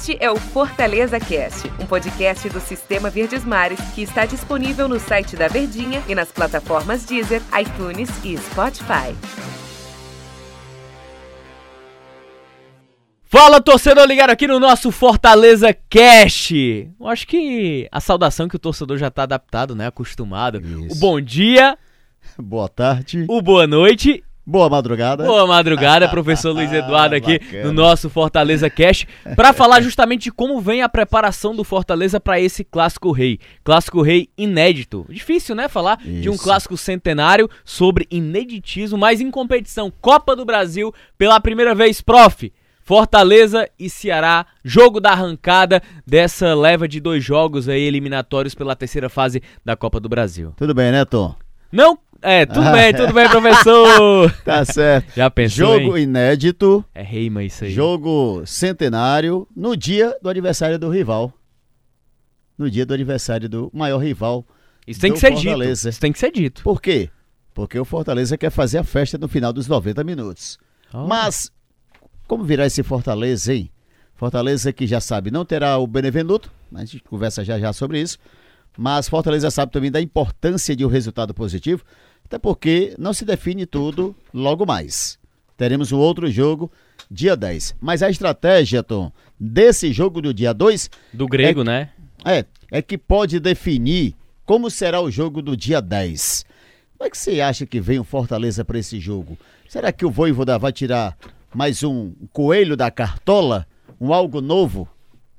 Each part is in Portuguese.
Este é o Fortaleza Cast, um podcast do Sistema Verdes Mares que está disponível no site da Verdinha e nas plataformas Deezer, iTunes e Spotify. Fala, torcedor ligado aqui no nosso Fortaleza Cast. Eu acho que a saudação que o torcedor já tá adaptado, né? Acostumado. Isso. O bom dia, Boa tarde. o boa noite Boa madrugada. Boa madrugada, professor Luiz Eduardo aqui Bacana. no nosso Fortaleza Cash, para falar justamente de como vem a preparação do Fortaleza para esse clássico rei. Clássico rei inédito. Difícil, né, falar de um Isso. clássico centenário sobre ineditismo, mas em competição Copa do Brasil pela primeira vez, prof. Fortaleza e Ceará, jogo da arrancada dessa leva de dois jogos aí eliminatórios pela terceira fase da Copa do Brasil. Tudo bem, né, Tom? Não, é, tudo Ah. bem, tudo bem, professor. Tá certo. Já pensou, Jogo hein? inédito, É reima isso aí. jogo centenário, no dia do aniversário do rival. No dia do aniversário do maior rival. Isso tem que ser dito. Fortaleza. Isso tem que ser dito. Por quê? Porque o Fortaleza quer fazer a festa no final dos 90 minutos. Oh. Mas, como virá esse Fortaleza, hein? Fortaleza que já sabe, não terá o Benevenuto, a gente conversa já já sobre isso. Mas Fortaleza sabe também da importância de um resultado positivo, até porque não se define tudo logo mais. Teremos um outro jogo dia 10. Mas a estratégia, Tom, desse jogo do dia 2 Do grego, né? é, é que pode definir como será o jogo do dia 10. Como é que você acha que vem o Fortaleza para esse jogo? Será que o Voivoda vai tirar mais um coelho da cartola? Um algo novo?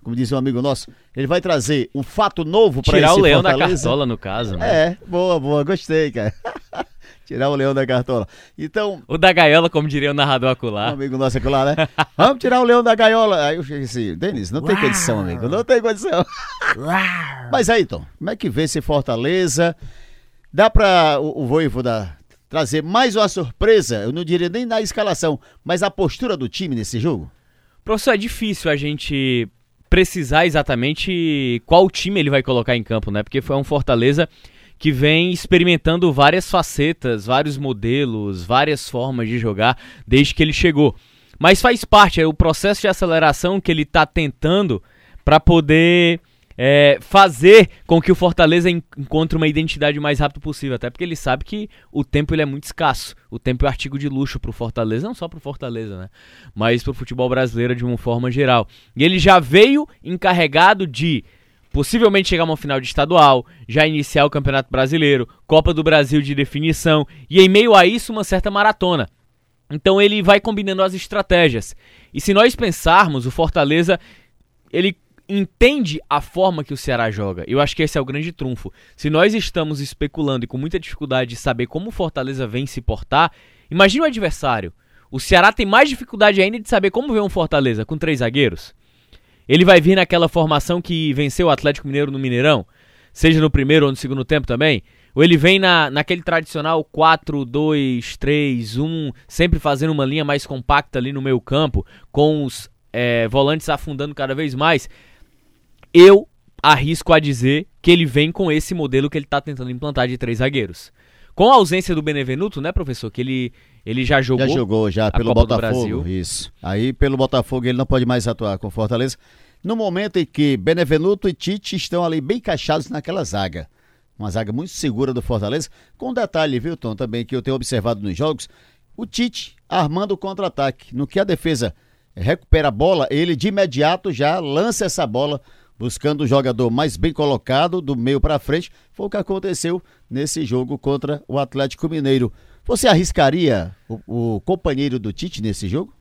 Como diz um amigo nosso, ele vai trazer um fato novo para esse Tirar o leão da Fortaleza? cartola, no caso, né? É, boa, boa, gostei, cara. tirar o leão da cartola. Então, O da gaiola, como diria o narrador um acular. amigo nosso lá, né? Vamos tirar o leão da gaiola. Aí eu cheguei assim, Denis, não tem condição, amigo, não tem condição. Mas aí, Tom, como é que vê esse Fortaleza? Dá pra o, o Voivoda trazer mais uma surpresa? Eu não diria nem na escalação, mas a postura do time nesse jogo? Professor, é difícil a gente precisar exatamente qual time ele vai colocar em campo, né? Porque foi um Fortaleza que vem experimentando várias facetas, vários modelos, várias formas de jogar desde que ele chegou. Mas faz parte, é o processo de aceleração que ele está tentando para poder é, fazer com que o Fortaleza en- encontre uma identidade o mais rápido possível. Até porque ele sabe que o tempo ele é muito escasso. O tempo é artigo de luxo pro Fortaleza, não só pro Fortaleza, né? Mas pro futebol brasileiro de uma forma geral. E ele já veio encarregado de possivelmente chegar a uma final de estadual, já iniciar o Campeonato Brasileiro, Copa do Brasil de definição e em meio a isso uma certa maratona. Então ele vai combinando as estratégias. E se nós pensarmos, o Fortaleza ele entende a forma que o Ceará joga. Eu acho que esse é o grande trunfo. Se nós estamos especulando e com muita dificuldade de saber como o Fortaleza vem se portar, imagine o adversário. O Ceará tem mais dificuldade ainda de saber como vem um Fortaleza com três zagueiros. Ele vai vir naquela formação que venceu o Atlético Mineiro no Mineirão, seja no primeiro ou no segundo tempo também. Ou ele vem na, naquele tradicional 4-2-3-1, sempre fazendo uma linha mais compacta ali no meio campo, com os é, volantes afundando cada vez mais. Eu arrisco a dizer que ele vem com esse modelo que ele está tentando implantar de três zagueiros. Com a ausência do Benevenuto, né, professor? Que ele, ele já jogou. Já jogou, já, pelo Copa Botafogo. Isso. Aí, pelo Botafogo, ele não pode mais atuar com o Fortaleza. No momento em que Benevenuto e Tite estão ali bem encaixados naquela zaga. Uma zaga muito segura do Fortaleza. Com um detalhe, viu, Tom, também que eu tenho observado nos jogos. O Tite armando o contra-ataque. No que a defesa recupera a bola, ele de imediato já lança essa bola buscando o jogador mais bem colocado, do meio para frente. Foi o que aconteceu nesse jogo contra o Atlético Mineiro. Você arriscaria o, o companheiro do Tite nesse jogo?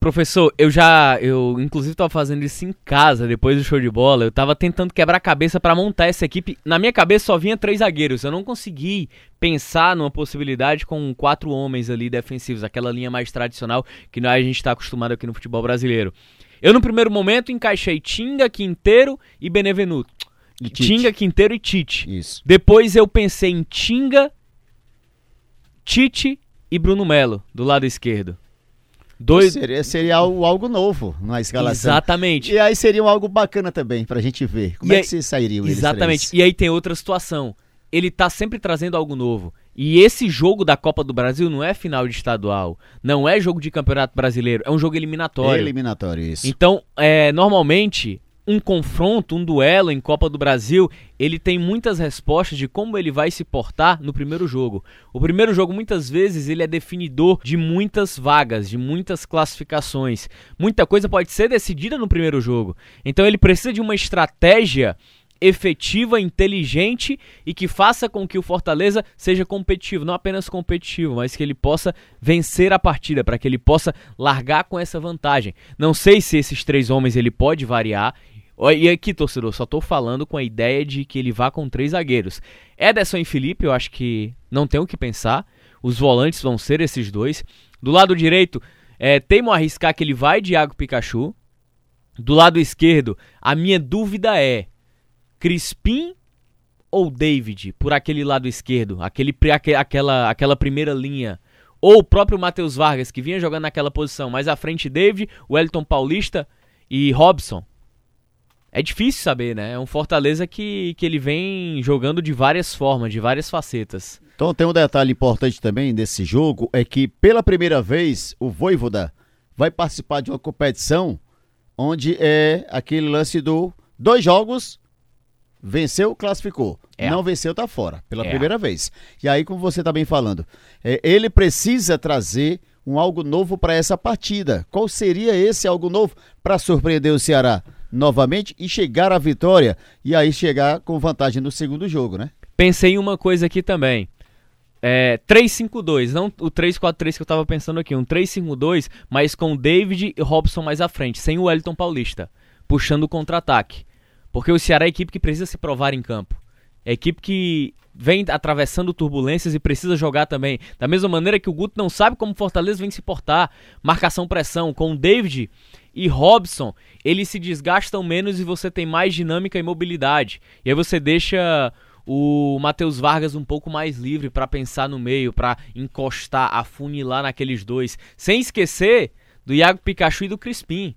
Professor, eu já, eu inclusive tava fazendo isso em casa depois do show de bola. Eu tava tentando quebrar a cabeça pra montar essa equipe. Na minha cabeça só vinha três zagueiros. Eu não consegui pensar numa possibilidade com quatro homens ali defensivos, aquela linha mais tradicional que nós a gente tá acostumado aqui no futebol brasileiro. Eu no primeiro momento encaixei Tinga, Quinteiro e Benevenuto. E. Tinga, Quinteiro e Tite. Isso. Depois eu pensei em Tinga, Tite e Bruno Melo do lado esquerdo. Dois, Seria, seria algo, algo novo na escalação. Exatamente. E aí seria algo bacana também pra gente ver. Como E é aí- que se sairiam eles Exatamente. E aí tem outra situação. Ele tá sempre trazendo algo novo. E esse jogo da Copa do Brasil não é final de estadual, não é jogo de campeonato brasileiro, é um jogo eliminatório. Eliminatório, isso. Então, é, normalmente, um confronto, um duelo em Copa do Brasil, ele tem muitas respostas de como ele vai se portar no primeiro jogo. O primeiro jogo, muitas vezes, ele é definidor de muitas vagas, de muitas classificações. Muita coisa pode ser decidida no primeiro jogo. Então, ele precisa de uma estratégia efetiva, inteligente e que faça com que o Fortaleza seja competitivo, não apenas competitivo, mas que ele possa vencer a partida, para que ele possa largar com essa vantagem. Não sei se esses três homens ele pode variar. E aqui, torcedor, só tô falando com a ideia de que ele vá com três zagueiros. Ederson e Felipe, eu acho que não tem o que pensar. Os volantes vão ser esses dois. Do lado direito, é, teimo arriscar que ele vai Iago Pikachu. Do lado esquerdo, a minha dúvida é Crispim ou David por aquele lado esquerdo, aquele, aquela, aquela primeira linha. Ou o próprio Matheus Vargas, que vinha jogando naquela posição. Mais à frente, David, Wellington Paulista e Robson. É difícil saber, né? É um Fortaleza que, que ele vem jogando de várias formas, de várias facetas. Então tem um detalhe importante também desse jogo, é que pela primeira vez o Voivoda vai participar de uma competição onde é aquele lance do dois jogos, venceu, classificou. É. Não venceu, tá fora, pela é. primeira vez. E aí, como você tá bem falando, é, ele precisa trazer um algo novo para essa partida. Qual seria esse algo novo para surpreender o Ceará? Novamente e chegar à vitória e aí chegar com vantagem no segundo jogo, né? Pensei em uma coisa aqui também. É, 3-5-2, não o 3-4-3 que eu tava pensando aqui, um 3-5-2, mas com David e Robson mais à frente, sem o Wellington Paulista, puxando o contra-ataque. Porque o Ceará é a equipe que precisa se provar em campo. É a equipe que vem atravessando turbulências e precisa jogar também. Da mesma maneira que o Guto não sabe como o Fortaleza vem se portar. Marcação-pressão. Com o David e Robson, eles se desgastam menos e você tem mais dinâmica e mobilidade. E aí você deixa o Matheus Vargas um pouco mais livre para pensar no meio, para encostar, afunilar naqueles dois. Sem esquecer do Iago Pikachu e do Crispim.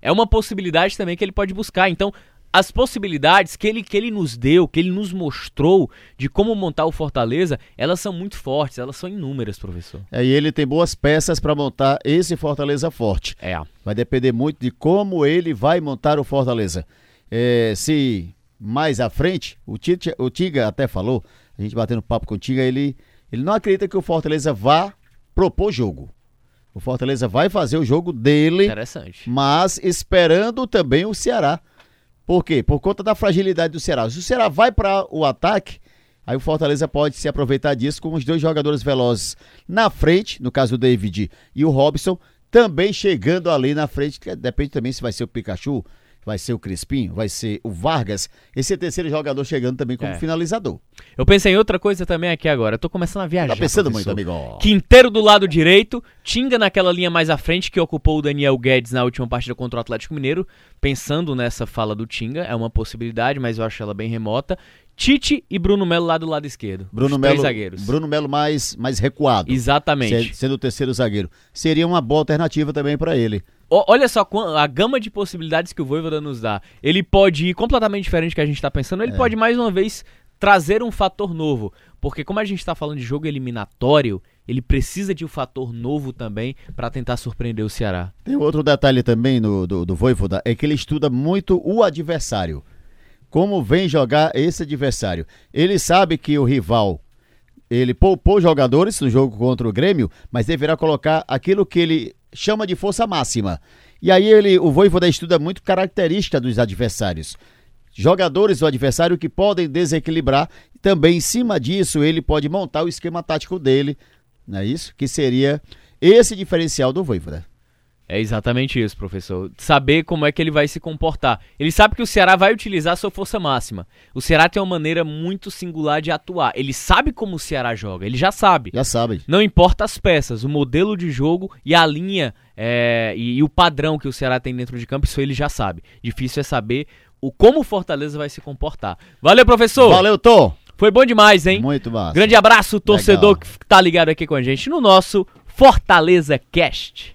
É uma possibilidade também que ele pode buscar. Então, as possibilidades que ele, que ele nos deu, que ele nos mostrou de como montar o Fortaleza, elas são muito fortes, elas são inúmeras, professor. É, e ele tem boas peças para montar esse Fortaleza forte. É. Vai depender muito de como ele vai montar o Fortaleza. É, se mais à frente, o, Tite, o Tiga até falou, a gente batendo papo com o Tiga, ele, ele não acredita que o Fortaleza vá propor jogo. O Fortaleza vai fazer o jogo dele, Interessante. mas esperando também o Ceará por quê? Por conta da fragilidade do Ceará. Se o Ceará vai para o ataque, aí o Fortaleza pode se aproveitar disso com os dois jogadores velozes na frente, no caso o David e o Robson, também chegando ali na frente, depende também se vai ser o Pikachu, vai ser o Crispim, vai ser o Vargas, esse terceiro jogador chegando também como é. finalizador. Eu pensei em outra coisa também aqui agora, eu tô começando a viajar. Tá pensando professor. muito, amigo. Quinteiro do lado direito, Tinga naquela linha mais à frente que ocupou o Daniel Guedes na última partida contra o Atlético Mineiro, pensando nessa fala do Tinga, é uma possibilidade, mas eu acho ela bem remota. Tite e Bruno Melo lá do lado esquerdo. Bruno Melo, zagueiros. Bruno Melo mais, mais recuado. Exatamente. Sendo o terceiro zagueiro. Seria uma boa alternativa também para ele. Olha só a gama de possibilidades que o Voivoda nos dá. Ele pode ir completamente diferente do que a gente está pensando, ele é. pode mais uma vez trazer um fator novo. Porque como a gente está falando de jogo eliminatório, ele precisa de um fator novo também para tentar surpreender o Ceará. Tem outro detalhe também no, do, do Voivoda, é que ele estuda muito o adversário. Como vem jogar esse adversário. Ele sabe que o rival ele poupou jogadores no jogo contra o Grêmio, mas deverá colocar aquilo que ele chama de força máxima. E aí ele, o Voivoda estuda muito característica dos adversários. Jogadores do adversário que podem desequilibrar. Também em cima disso ele pode montar o esquema tático dele, não é isso? Que seria esse diferencial do Voivoda. É exatamente isso, professor. Saber como é que ele vai se comportar. Ele sabe que o Ceará vai utilizar sua força máxima. O Ceará tem uma maneira muito singular de atuar. Ele sabe como o Ceará joga, ele já sabe. Já sabe. Não importa as peças, o modelo de jogo e a linha é, e, e, o padrão que o Ceará tem dentro de campo, isso ele já sabe. Difícil é saber o como o Fortaleza vai se comportar. Valeu, professor! Valeu, Tom! Foi bom demais, hein? Muito massa. Grande abraço, torcedor Legal. que tá ligado aqui com a gente no nosso Fortaleza Cast.